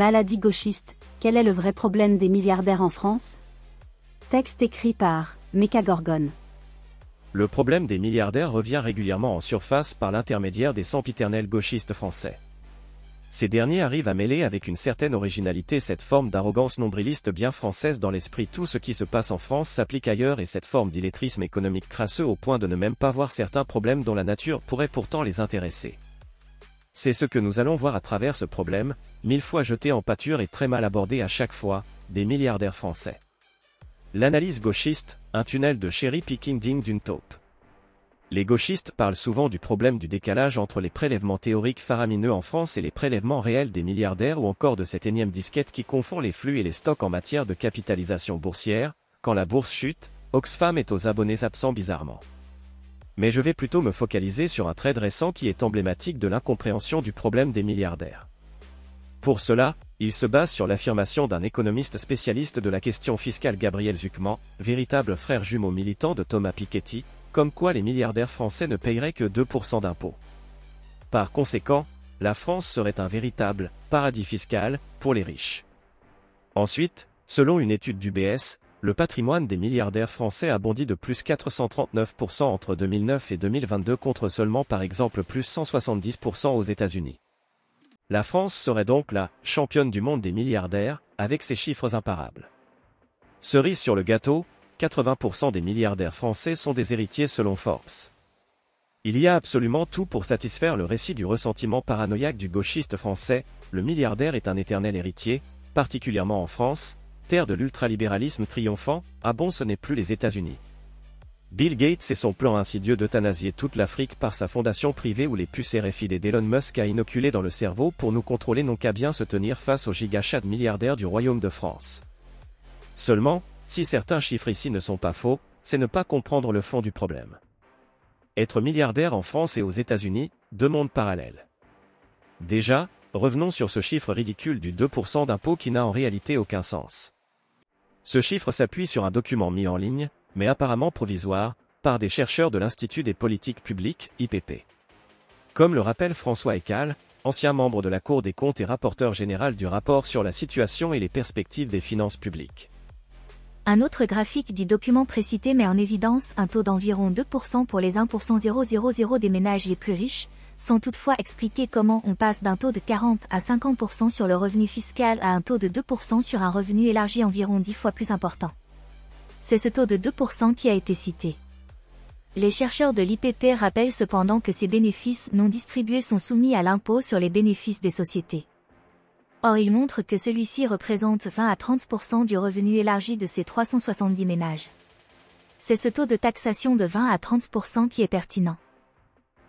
Maladie gauchiste, quel est le vrai problème des milliardaires en France? Texte écrit par Gorgon. Le problème des milliardaires revient régulièrement en surface par l'intermédiaire des sempiternels gauchistes français. Ces derniers arrivent à mêler avec une certaine originalité cette forme d'arrogance nombriliste bien française dans l'esprit tout ce qui se passe en France s'applique ailleurs et cette forme d'illettrisme économique crasseux au point de ne même pas voir certains problèmes dont la nature pourrait pourtant les intéresser. C'est ce que nous allons voir à travers ce problème, mille fois jeté en pâture et très mal abordé à chaque fois, des milliardaires français. L'analyse gauchiste, un tunnel de cherry picking digne d'une taupe. Les gauchistes parlent souvent du problème du décalage entre les prélèvements théoriques faramineux en France et les prélèvements réels des milliardaires ou encore de cette énième disquette qui confond les flux et les stocks en matière de capitalisation boursière, quand la bourse chute, Oxfam est aux abonnés absents bizarrement. Mais je vais plutôt me focaliser sur un trade récent qui est emblématique de l'incompréhension du problème des milliardaires. Pour cela, il se base sur l'affirmation d'un économiste spécialiste de la question fiscale Gabriel Zuckman, véritable frère jumeau militant de Thomas Piketty, comme quoi les milliardaires français ne paieraient que 2% d'impôts. Par conséquent, la France serait un véritable paradis fiscal pour les riches. Ensuite, selon une étude du BS, le patrimoine des milliardaires français a bondi de plus 439% entre 2009 et 2022 contre seulement par exemple plus 170% aux États-Unis. La France serait donc la championne du monde des milliardaires, avec ses chiffres imparables. Cerise sur le gâteau, 80% des milliardaires français sont des héritiers selon Forbes. Il y a absolument tout pour satisfaire le récit du ressentiment paranoïaque du gauchiste français, le milliardaire est un éternel héritier, particulièrement en France, terre de l'ultralibéralisme triomphant, ah bon ce n'est plus les États-Unis. Bill Gates et son plan insidieux d'euthanasier toute l'Afrique par sa fondation privée où les puces RFID d'Elon Musk a inoculé dans le cerveau pour nous contrôler n'ont qu'à bien se tenir face aux gigachats milliardaires du Royaume de France. Seulement, si certains chiffres ici ne sont pas faux, c'est ne pas comprendre le fond du problème. Être milliardaire en France et aux États-Unis, deux mondes parallèles. Déjà, revenons sur ce chiffre ridicule du 2% d'impôt qui n'a en réalité aucun sens. Ce chiffre s'appuie sur un document mis en ligne, mais apparemment provisoire, par des chercheurs de l'Institut des politiques publiques, IPP. Comme le rappelle François Ecal, ancien membre de la Cour des comptes et rapporteur général du rapport sur la situation et les perspectives des finances publiques. Un autre graphique du document précité met en évidence un taux d'environ 2% pour les 1% 000 des ménages les plus riches, sans toutefois expliquer comment on passe d'un taux de 40 à 50% sur le revenu fiscal à un taux de 2% sur un revenu élargi environ 10 fois plus important. C'est ce taux de 2% qui a été cité. Les chercheurs de l'IPP rappellent cependant que ces bénéfices non distribués sont soumis à l'impôt sur les bénéfices des sociétés. Or il montre que celui-ci représente 20 à 30% du revenu élargi de ces 370 ménages. C'est ce taux de taxation de 20 à 30% qui est pertinent.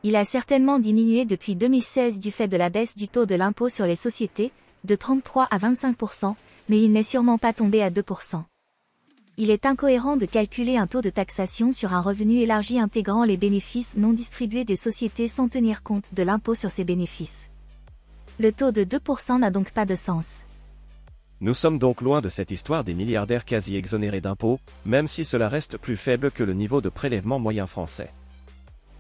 Il a certainement diminué depuis 2016 du fait de la baisse du taux de l'impôt sur les sociétés, de 33 à 25%, mais il n'est sûrement pas tombé à 2%. Il est incohérent de calculer un taux de taxation sur un revenu élargi intégrant les bénéfices non distribués des sociétés sans tenir compte de l'impôt sur ces bénéfices. Le taux de 2% n'a donc pas de sens. Nous sommes donc loin de cette histoire des milliardaires quasi exonérés d'impôts, même si cela reste plus faible que le niveau de prélèvement moyen français.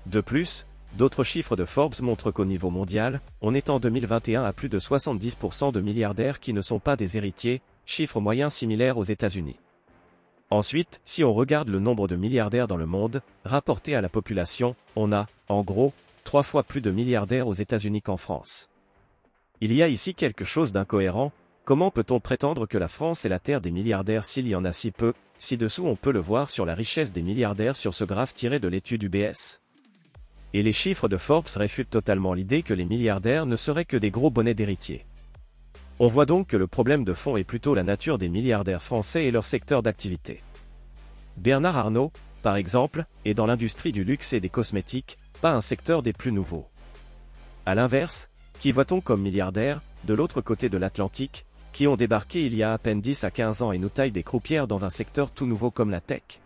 De plus, d'autres chiffres de Forbes montrent qu'au niveau mondial, on est en 2021 à plus de 70% de milliardaires qui ne sont pas des héritiers, chiffre moyen similaire aux États-Unis. Ensuite, si on regarde le nombre de milliardaires dans le monde, rapporté à la population, on a, en gros, trois fois plus de milliardaires aux États-Unis qu'en France. Il y a ici quelque chose d'incohérent, comment peut-on prétendre que la France est la terre des milliardaires s'il y en a si peu, ci-dessous on peut le voir sur la richesse des milliardaires sur ce graphe tiré de l'étude UBS. Et les chiffres de Forbes réfutent totalement l'idée que les milliardaires ne seraient que des gros bonnets d'héritiers. On voit donc que le problème de fond est plutôt la nature des milliardaires français et leur secteur d'activité. Bernard Arnault, par exemple, est dans l'industrie du luxe et des cosmétiques, pas un secteur des plus nouveaux. A l'inverse, qui voit-on comme milliardaires, de l'autre côté de l'Atlantique, qui ont débarqué il y a à peine 10 à 15 ans et nous taillent des croupières dans un secteur tout nouveau comme la tech?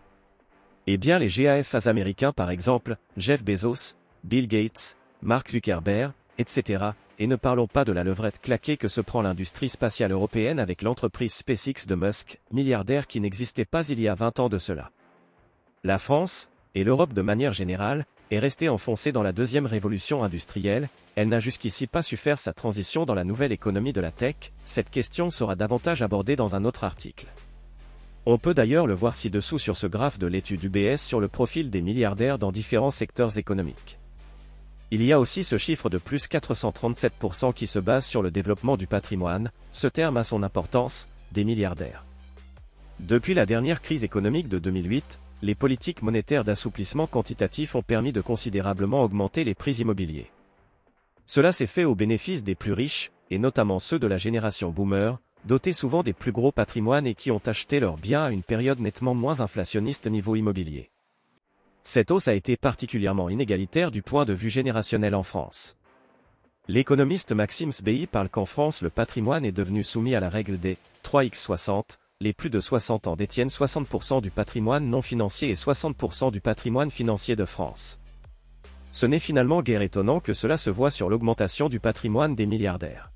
Eh bien les GAFAs américains par exemple, Jeff Bezos, Bill Gates, Mark Zuckerberg, etc., et ne parlons pas de la levrette claquée que se prend l'industrie spatiale européenne avec l'entreprise SpaceX de Musk, milliardaire qui n'existait pas il y a 20 ans de cela. La France, et l'Europe de manière générale, est restée enfoncée dans la deuxième révolution industrielle, elle n'a jusqu'ici pas su faire sa transition dans la nouvelle économie de la tech, cette question sera davantage abordée dans un autre article. On peut d'ailleurs le voir ci-dessous sur ce graphe de l'étude UBS sur le profil des milliardaires dans différents secteurs économiques. Il y a aussi ce chiffre de plus 437% qui se base sur le développement du patrimoine, ce terme a son importance, des milliardaires. Depuis la dernière crise économique de 2008, les politiques monétaires d'assouplissement quantitatif ont permis de considérablement augmenter les prix immobiliers. Cela s'est fait au bénéfice des plus riches, et notamment ceux de la génération boomer, dotés souvent des plus gros patrimoines et qui ont acheté leurs biens à une période nettement moins inflationniste niveau immobilier. Cette hausse a été particulièrement inégalitaire du point de vue générationnel en France. L'économiste Maxime Sbey parle qu'en France le patrimoine est devenu soumis à la règle des 3x60, les plus de 60 ans détiennent 60% du patrimoine non financier et 60% du patrimoine financier de France. Ce n'est finalement guère étonnant que cela se voit sur l'augmentation du patrimoine des milliardaires.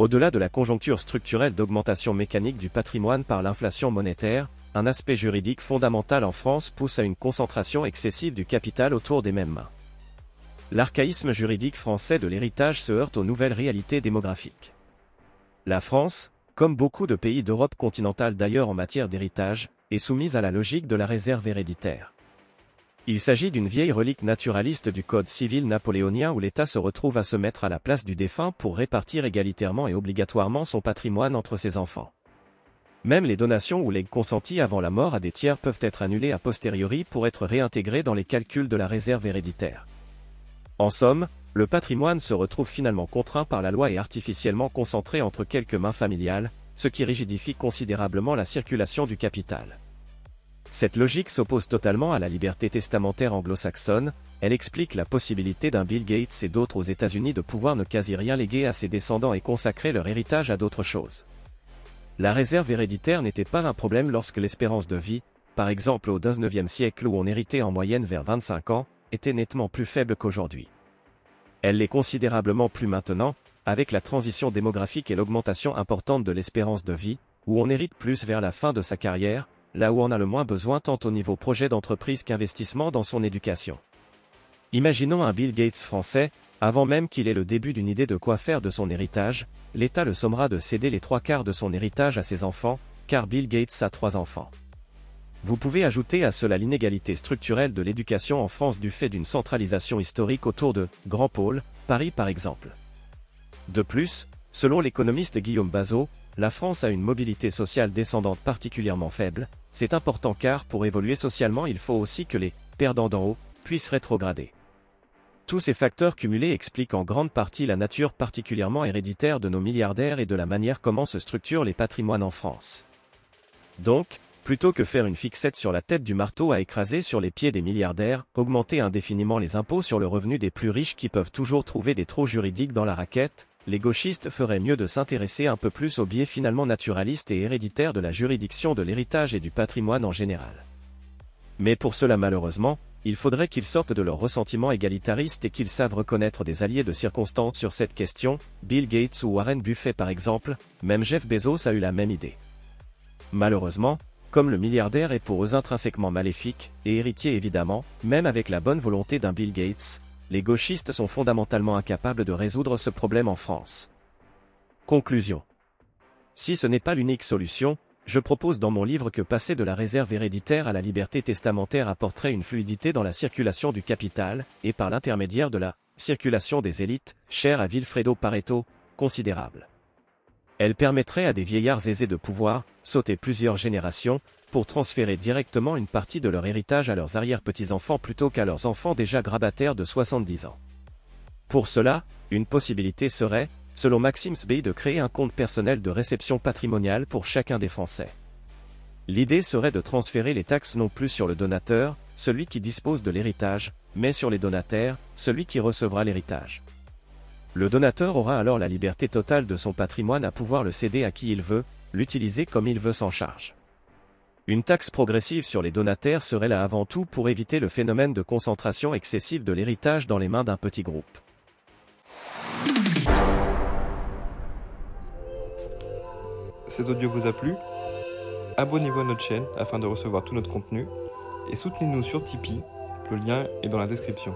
Au-delà de la conjoncture structurelle d'augmentation mécanique du patrimoine par l'inflation monétaire, un aspect juridique fondamental en France pousse à une concentration excessive du capital autour des mêmes mains. L'archaïsme juridique français de l'héritage se heurte aux nouvelles réalités démographiques. La France, comme beaucoup de pays d'Europe continentale d'ailleurs en matière d'héritage, est soumise à la logique de la réserve héréditaire. Il s'agit d'une vieille relique naturaliste du Code civil napoléonien où l'État se retrouve à se mettre à la place du défunt pour répartir égalitairement et obligatoirement son patrimoine entre ses enfants. Même les donations ou legs consentis avant la mort à des tiers peuvent être annulées a posteriori pour être réintégrés dans les calculs de la réserve héréditaire. En somme, le patrimoine se retrouve finalement contraint par la loi et artificiellement concentré entre quelques mains familiales, ce qui rigidifie considérablement la circulation du capital. Cette logique s'oppose totalement à la liberté testamentaire anglo-saxonne, elle explique la possibilité d'un Bill Gates et d'autres aux États-Unis de pouvoir ne quasi rien léguer à ses descendants et consacrer leur héritage à d'autres choses. La réserve héréditaire n'était pas un problème lorsque l'espérance de vie, par exemple au XIXe siècle où on héritait en moyenne vers 25 ans, était nettement plus faible qu'aujourd'hui. Elle l'est considérablement plus maintenant, avec la transition démographique et l'augmentation importante de l'espérance de vie, où on hérite plus vers la fin de sa carrière, là où on a le moins besoin tant au niveau projet d'entreprise qu'investissement dans son éducation. Imaginons un Bill Gates français, avant même qu'il ait le début d'une idée de quoi faire de son héritage, l'État le sommera de céder les trois quarts de son héritage à ses enfants, car Bill Gates a trois enfants. Vous pouvez ajouter à cela l'inégalité structurelle de l'éducation en France du fait d'une centralisation historique autour de Grand Pôle, Paris par exemple. De plus, selon l'économiste Guillaume Bazot, la France a une mobilité sociale descendante particulièrement faible, c'est important car pour évoluer socialement il faut aussi que les perdants d'en haut puissent rétrograder. Tous ces facteurs cumulés expliquent en grande partie la nature particulièrement héréditaire de nos milliardaires et de la manière comment se structurent les patrimoines en France. Donc, Plutôt que faire une fixette sur la tête du marteau à écraser sur les pieds des milliardaires, augmenter indéfiniment les impôts sur le revenu des plus riches qui peuvent toujours trouver des trous juridiques dans la raquette, les gauchistes feraient mieux de s'intéresser un peu plus au biais finalement naturaliste et héréditaire de la juridiction de l'héritage et du patrimoine en général. Mais pour cela malheureusement, il faudrait qu'ils sortent de leur ressentiment égalitariste et qu'ils savent reconnaître des alliés de circonstance sur cette question, Bill Gates ou Warren Buffett par exemple, même Jeff Bezos a eu la même idée. Malheureusement, comme le milliardaire est pour eux intrinsèquement maléfique, et héritier évidemment, même avec la bonne volonté d'un Bill Gates, les gauchistes sont fondamentalement incapables de résoudre ce problème en France. Conclusion. Si ce n'est pas l'unique solution, je propose dans mon livre que passer de la réserve héréditaire à la liberté testamentaire apporterait une fluidité dans la circulation du capital, et par l'intermédiaire de la circulation des élites, chère à Vilfredo Pareto, considérable. Elle permettrait à des vieillards aisés de pouvoir, sauter plusieurs générations, pour transférer directement une partie de leur héritage à leurs arrière-petits-enfants plutôt qu'à leurs enfants déjà grabataires de 70 ans. Pour cela, une possibilité serait, selon Maxime Sbey, de créer un compte personnel de réception patrimoniale pour chacun des Français. L'idée serait de transférer les taxes non plus sur le donateur, celui qui dispose de l'héritage, mais sur les donataires, celui qui recevra l'héritage. Le donateur aura alors la liberté totale de son patrimoine à pouvoir le céder à qui il veut, l'utiliser comme il veut sans charge. Une taxe progressive sur les donataires serait là avant tout pour éviter le phénomène de concentration excessive de l'héritage dans les mains d'un petit groupe. Cet audio vous a plu? Abonnez-vous à notre chaîne afin de recevoir tout notre contenu et soutenez-nous sur Tipeee Le lien est dans la description.